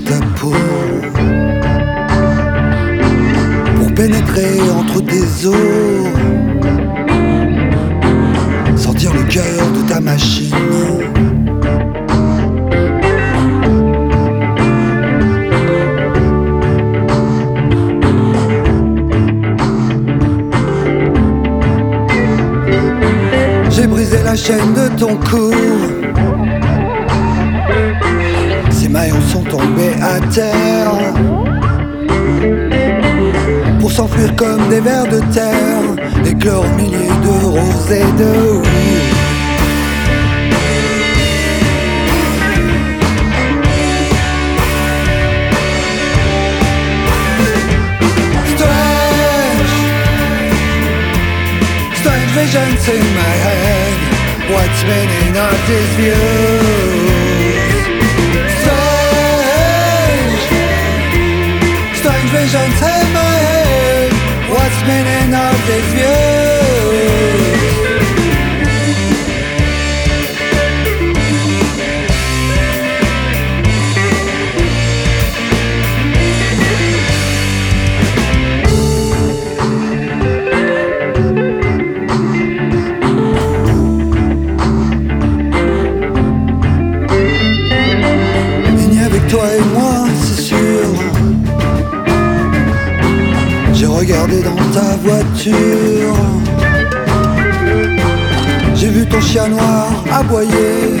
ta peau. Pour pénétrer entre tes os, sentir le cœur de ta machine. J'ai brisé la chaîne de ton cou. Maillons sont tombés à terre. Pour s'enfuir comme des vers de terre, éclore milieu de roses et de oui. Strange, strange visions in my head. What's spinning out these views? Strange visions in my head. What's spinning out these views? Dans ta voiture. J'ai vu ton chien noir aboyer.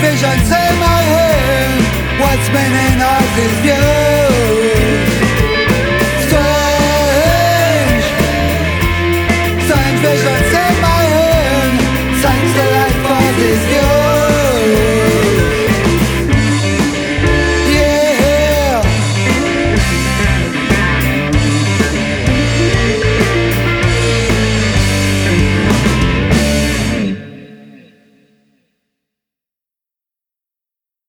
visions in my head. What's spinning off this view?